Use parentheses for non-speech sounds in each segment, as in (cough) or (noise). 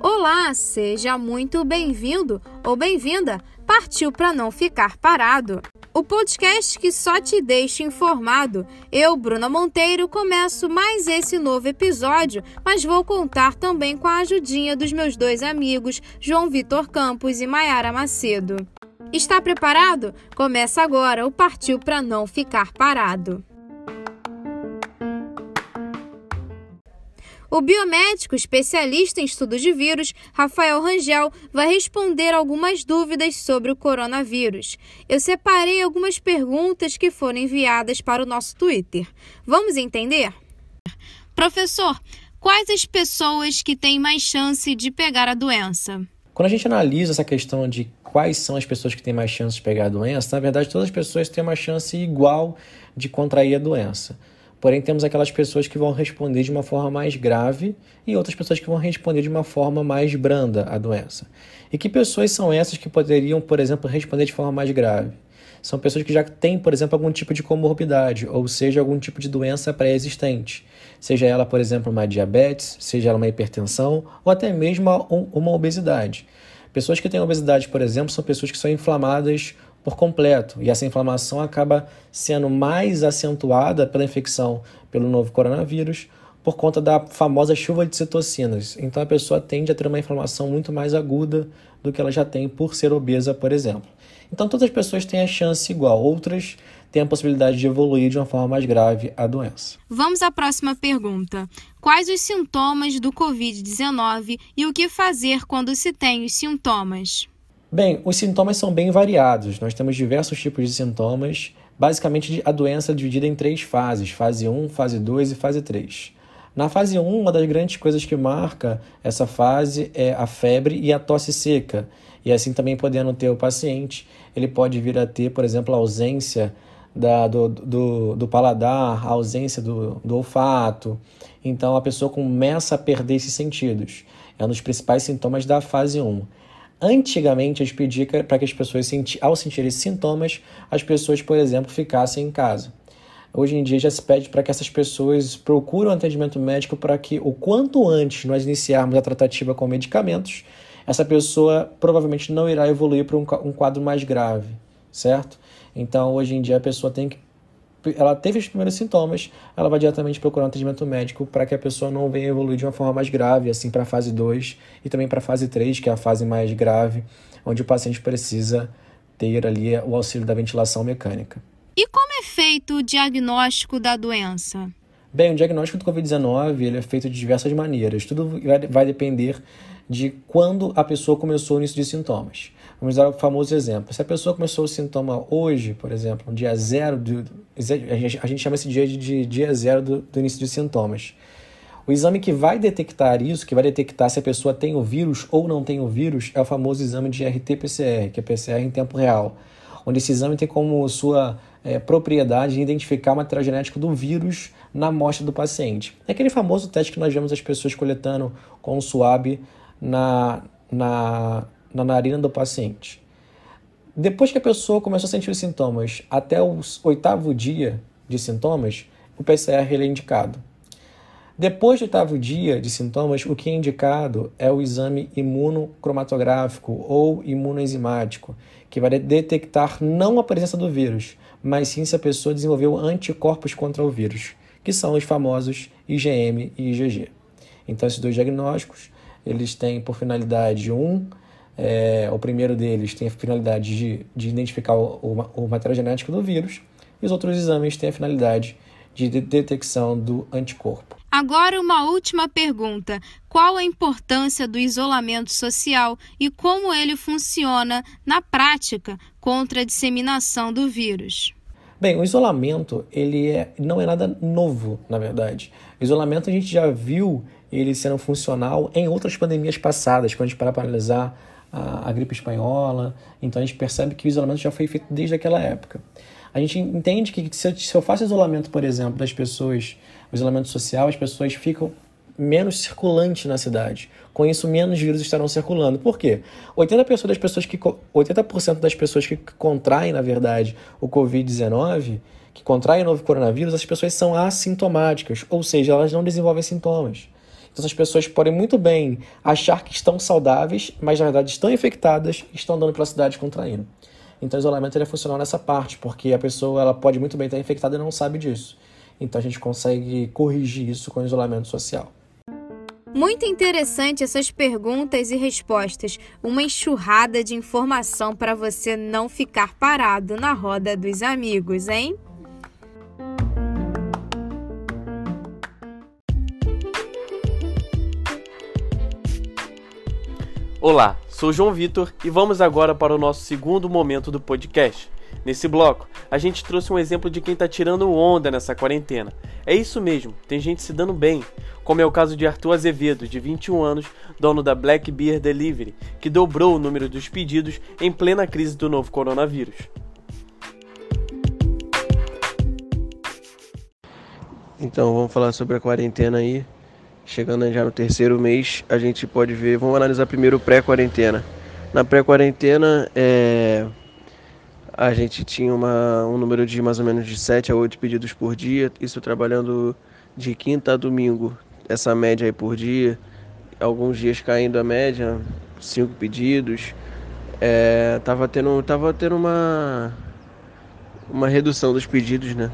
Olá, seja muito bem-vindo ou bem-vinda. Partiu para não ficar parado. O podcast que só te deixa informado. Eu, Bruna Monteiro, começo mais esse novo episódio, mas vou contar também com a ajudinha dos meus dois amigos, João Vitor Campos e Maiara Macedo. Está preparado? Começa agora o Partiu para não ficar parado. O biomédico especialista em estudos de vírus, Rafael Rangel, vai responder algumas dúvidas sobre o coronavírus. Eu separei algumas perguntas que foram enviadas para o nosso Twitter. Vamos entender? Professor, quais as pessoas que têm mais chance de pegar a doença? Quando a gente analisa essa questão de quais são as pessoas que têm mais chance de pegar a doença, na verdade, todas as pessoas têm uma chance igual de contrair a doença. Porém, temos aquelas pessoas que vão responder de uma forma mais grave e outras pessoas que vão responder de uma forma mais branda à doença. E que pessoas são essas que poderiam, por exemplo, responder de forma mais grave? São pessoas que já têm, por exemplo, algum tipo de comorbidade, ou seja, algum tipo de doença pré-existente. Seja ela, por exemplo, uma diabetes, seja ela uma hipertensão, ou até mesmo uma obesidade. Pessoas que têm obesidade, por exemplo, são pessoas que são inflamadas por completo. E essa inflamação acaba sendo mais acentuada pela infecção pelo novo coronavírus por conta da famosa chuva de citocinas. Então a pessoa tende a ter uma inflamação muito mais aguda do que ela já tem por ser obesa, por exemplo. Então todas as pessoas têm a chance igual, outras têm a possibilidade de evoluir de uma forma mais grave a doença. Vamos à próxima pergunta. Quais os sintomas do COVID-19 e o que fazer quando se tem os sintomas? Bem, os sintomas são bem variados. Nós temos diversos tipos de sintomas. Basicamente, a doença é dividida em três fases: fase 1, fase 2 e fase 3. Na fase 1, uma das grandes coisas que marca essa fase é a febre e a tosse seca. E assim também podendo ter o paciente, ele pode vir a ter, por exemplo, a ausência da, do, do, do paladar, a ausência do, do olfato. Então a pessoa começa a perder esses sentidos. É um dos principais sintomas da fase 1. Antigamente, a gente pedia para que as pessoas, ao sentir esses sintomas, as pessoas, por exemplo, ficassem em casa. Hoje em dia já se pede para que essas pessoas procurem um atendimento médico para que o quanto antes nós iniciarmos a tratativa com medicamentos, essa pessoa provavelmente não irá evoluir para um quadro mais grave, certo? Então, hoje em dia, a pessoa tem que ela teve os primeiros sintomas, ela vai diretamente procurar um atendimento médico para que a pessoa não venha evoluir de uma forma mais grave, assim para a fase 2 e também para a fase 3, que é a fase mais grave, onde o paciente precisa ter ali o auxílio da ventilação mecânica. E como é feito o diagnóstico da doença? Bem, o diagnóstico do Covid-19 ele é feito de diversas maneiras. Tudo vai, vai depender de quando a pessoa começou o início de sintomas. Vamos dar o famoso exemplo. Se a pessoa começou o sintoma hoje, por exemplo, no dia zero, do, a gente chama esse dia de, dia zero do, do início de sintomas. O exame que vai detectar isso, que vai detectar se a pessoa tem o vírus ou não tem o vírus, é o famoso exame de RT-PCR, que é PCR em tempo real, onde esse exame tem como sua é, propriedade identificar o material genético do vírus na amostra do paciente. É aquele famoso teste que nós vemos as pessoas coletando com o suave na, na, na narina do paciente. Depois que a pessoa começou a sentir os sintomas até o oitavo dia de sintomas, o PCR é indicado. Depois do oitavo dia de sintomas, o que é indicado é o exame imunocromatográfico ou imunoenzimático, que vai detectar não a presença do vírus, mas sim se a pessoa desenvolveu anticorpos contra o vírus, que são os famosos IgM e IgG. Então, esses dois diagnósticos, eles têm por finalidade um é, o primeiro deles tem a finalidade de, de identificar o, o, o, material genético do vírus, e os outros exames têm a finalidade de, de detecção do anticorpo. Agora, uma última pergunta: qual a importância do isolamento social e como ele funciona na prática contra a disseminação do vírus? Bem, o isolamento ele é, não é nada novo, na verdade. O isolamento a gente já viu ele sendo funcional em outras pandemias passadas, quando a gente parar para analisar a, a gripe espanhola. Então a gente percebe que o isolamento já foi feito desde aquela época. A gente entende que se eu, se eu faço isolamento, por exemplo, das pessoas, o isolamento social, as pessoas ficam menos circulantes na cidade. Com isso, menos vírus estarão circulando. Por quê? 80% das pessoas que, 80% das pessoas que contraem, na verdade, o Covid-19, que contraem o novo coronavírus, as pessoas são assintomáticas, ou seja, elas não desenvolvem sintomas. Então, as pessoas podem muito bem achar que estão saudáveis, mas na verdade estão infectadas e estão andando pela cidade contraindo. Então, o isolamento ele é funcional nessa parte, porque a pessoa ela pode muito bem estar infectada e não sabe disso. Então, a gente consegue corrigir isso com o isolamento social. Muito interessante essas perguntas e respostas. Uma enxurrada de informação para você não ficar parado na roda dos amigos, hein? Olá, sou João Vitor e vamos agora para o nosso segundo momento do podcast. Nesse bloco, a gente trouxe um exemplo de quem está tirando onda nessa quarentena. É isso mesmo, tem gente se dando bem, como é o caso de Arthur Azevedo, de 21 anos, dono da Black Beer Delivery, que dobrou o número dos pedidos em plena crise do novo coronavírus. Então, vamos falar sobre a quarentena aí. Chegando já no terceiro mês, a gente pode ver. Vamos analisar primeiro pré-quarentena. Na pré-quarentena, é, a gente tinha uma, um número de mais ou menos de 7 a 8 pedidos por dia, isso trabalhando de quinta a domingo, essa média aí por dia. Alguns dias caindo a média, 5 pedidos. É, tava tendo, tava tendo uma, uma redução dos pedidos, né?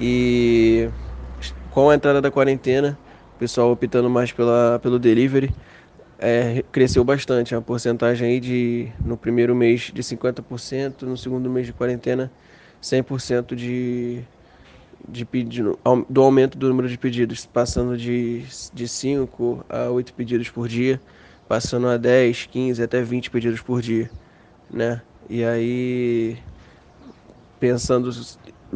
E com a entrada da quarentena, o pessoal optando mais pela, pelo delivery, é, cresceu bastante. A porcentagem aí de, no primeiro mês de 50%, no segundo mês de quarentena, 100% de, de pedido, do aumento do número de pedidos, passando de, de 5 a 8 pedidos por dia, passando a 10, 15, até 20 pedidos por dia, né? E aí, pensando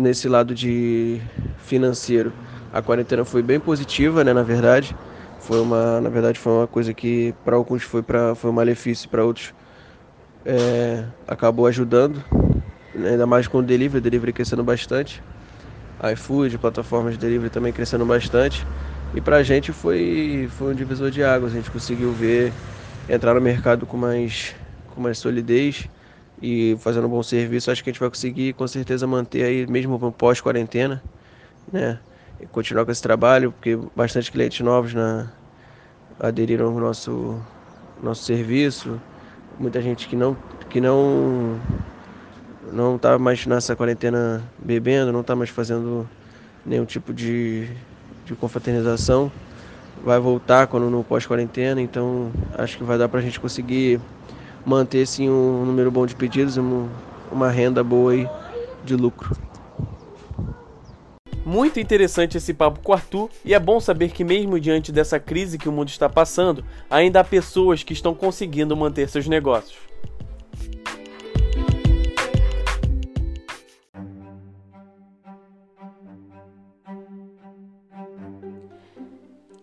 nesse lado de financeiro, a quarentena foi bem positiva, né, na verdade. Foi uma, na verdade, foi uma coisa que para alguns foi para foi um malefício, para outros é, acabou ajudando, né, ainda mais com o delivery, o delivery crescendo bastante. iFood, plataformas de delivery também crescendo bastante. E para a gente foi, foi um divisor de águas, a gente conseguiu ver, entrar no mercado com mais, com mais solidez e fazendo um bom serviço. Acho que a gente vai conseguir com certeza manter aí, mesmo pós-quarentena, né? continuar com esse trabalho, porque bastante clientes novos na, aderiram ao nosso, nosso serviço. Muita gente que não que não não está mais nessa quarentena bebendo, não está mais fazendo nenhum tipo de, de confraternização. Vai voltar quando no pós-quarentena, então acho que vai dar para a gente conseguir manter sim um número bom de pedidos, uma, renda boa aí de lucro. Muito interessante esse papo com o Arthur, e é bom saber que, mesmo diante dessa crise que o mundo está passando, ainda há pessoas que estão conseguindo manter seus negócios.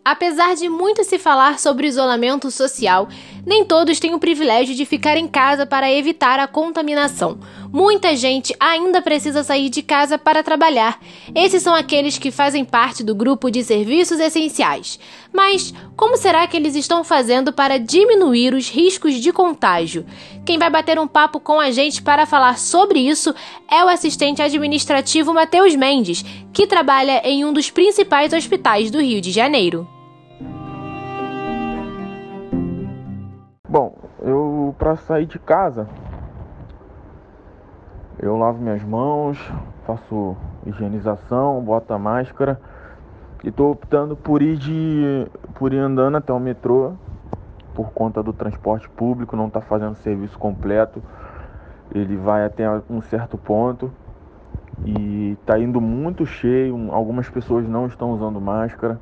Apesar de muito se falar sobre isolamento social, nem todos têm o privilégio de ficar em casa para evitar a contaminação. Muita gente ainda precisa sair de casa para trabalhar. Esses são aqueles que fazem parte do grupo de serviços essenciais. Mas como será que eles estão fazendo para diminuir os riscos de contágio? Quem vai bater um papo com a gente para falar sobre isso é o assistente administrativo Matheus Mendes, que trabalha em um dos principais hospitais do Rio de Janeiro. Para sair de casa, eu lavo minhas mãos, faço higienização, boto a máscara e tô optando por ir de por ir andando até o metrô por conta do transporte público, não tá fazendo serviço completo. Ele vai até um certo ponto e tá indo muito cheio, algumas pessoas não estão usando máscara.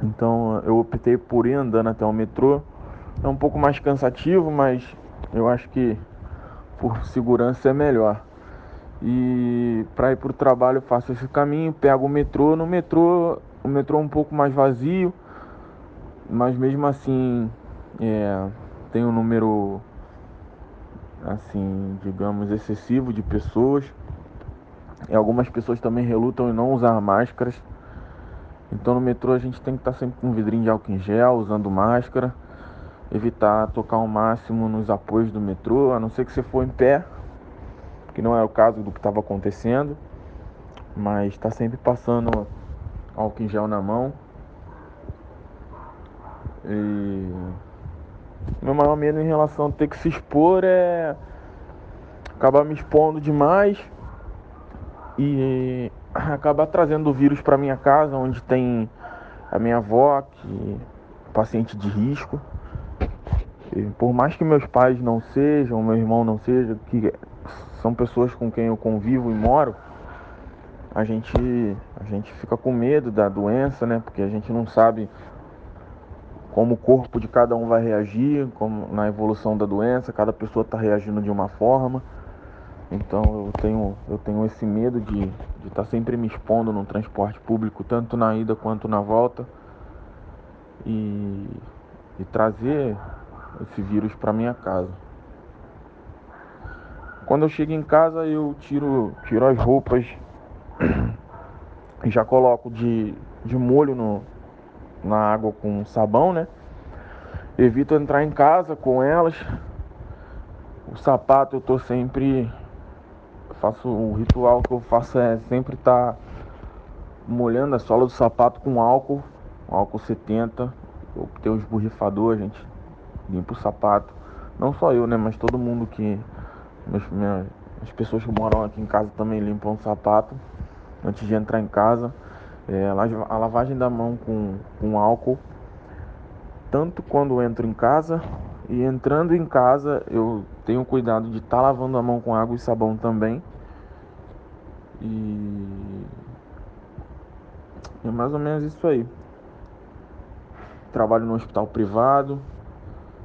Então eu optei por ir andando até o metrô é um pouco mais cansativo, mas eu acho que por segurança é melhor. E para ir para o trabalho eu faço esse caminho, pego o metrô. No metrô, o metrô é um pouco mais vazio, mas mesmo assim é, tem um número assim, digamos, excessivo de pessoas. E algumas pessoas também relutam em não usar máscaras. Então no metrô a gente tem que estar sempre com um vidrinho de álcool em gel, usando máscara evitar tocar ao máximo nos apoios do metrô, a não ser que você for em pé, que não é o caso do que estava acontecendo. mas está sempre passando álcool em gel na mão. E meu maior medo em relação a ter que se expor é acabar me expondo demais e acabar trazendo o vírus para minha casa, onde tem a minha avó, que é paciente de risco. Por mais que meus pais não sejam, meu irmão não seja, que são pessoas com quem eu convivo e moro, a gente, a gente fica com medo da doença, né? Porque a gente não sabe como o corpo de cada um vai reagir, como na evolução da doença, cada pessoa está reagindo de uma forma. Então eu tenho, eu tenho esse medo de estar tá sempre me expondo no transporte público, tanto na ida quanto na volta, e, e trazer esse vírus para minha casa. Quando eu chego em casa eu tiro, tiro as roupas (clears throat) e já coloco de, de molho no, na água com sabão, né? Evito entrar em casa com elas. O sapato eu tô sempre. Faço o ritual que eu faço é sempre estar tá molhando a sola do sapato com álcool, álcool 70. Eu tenho os borrifadores, a gente limpa o sapato. Não só eu, né? Mas todo mundo que. Meus, minha, as pessoas que moram aqui em casa também limpam o sapato antes de entrar em casa. É, a lavagem da mão com, com álcool, tanto quando entro em casa e entrando em casa eu tenho cuidado de estar tá lavando a mão com água e sabão também. E é mais ou menos isso aí. Trabalho no hospital privado,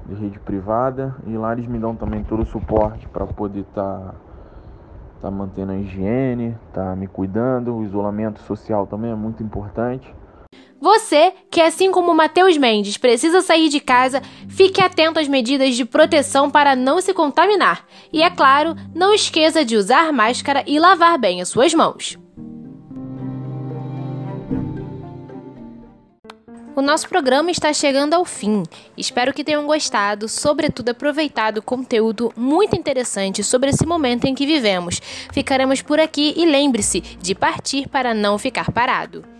de rede privada, e lá eles me dão também todo o suporte para poder estar. Tá tá mantendo a higiene, tá me cuidando, o isolamento social também é muito importante. Você, que assim como Matheus Mendes precisa sair de casa, fique atento às medidas de proteção para não se contaminar. E é claro, não esqueça de usar máscara e lavar bem as suas mãos. O nosso programa está chegando ao fim. Espero que tenham gostado, sobretudo aproveitado conteúdo muito interessante sobre esse momento em que vivemos. Ficaremos por aqui e lembre-se de partir para não ficar parado.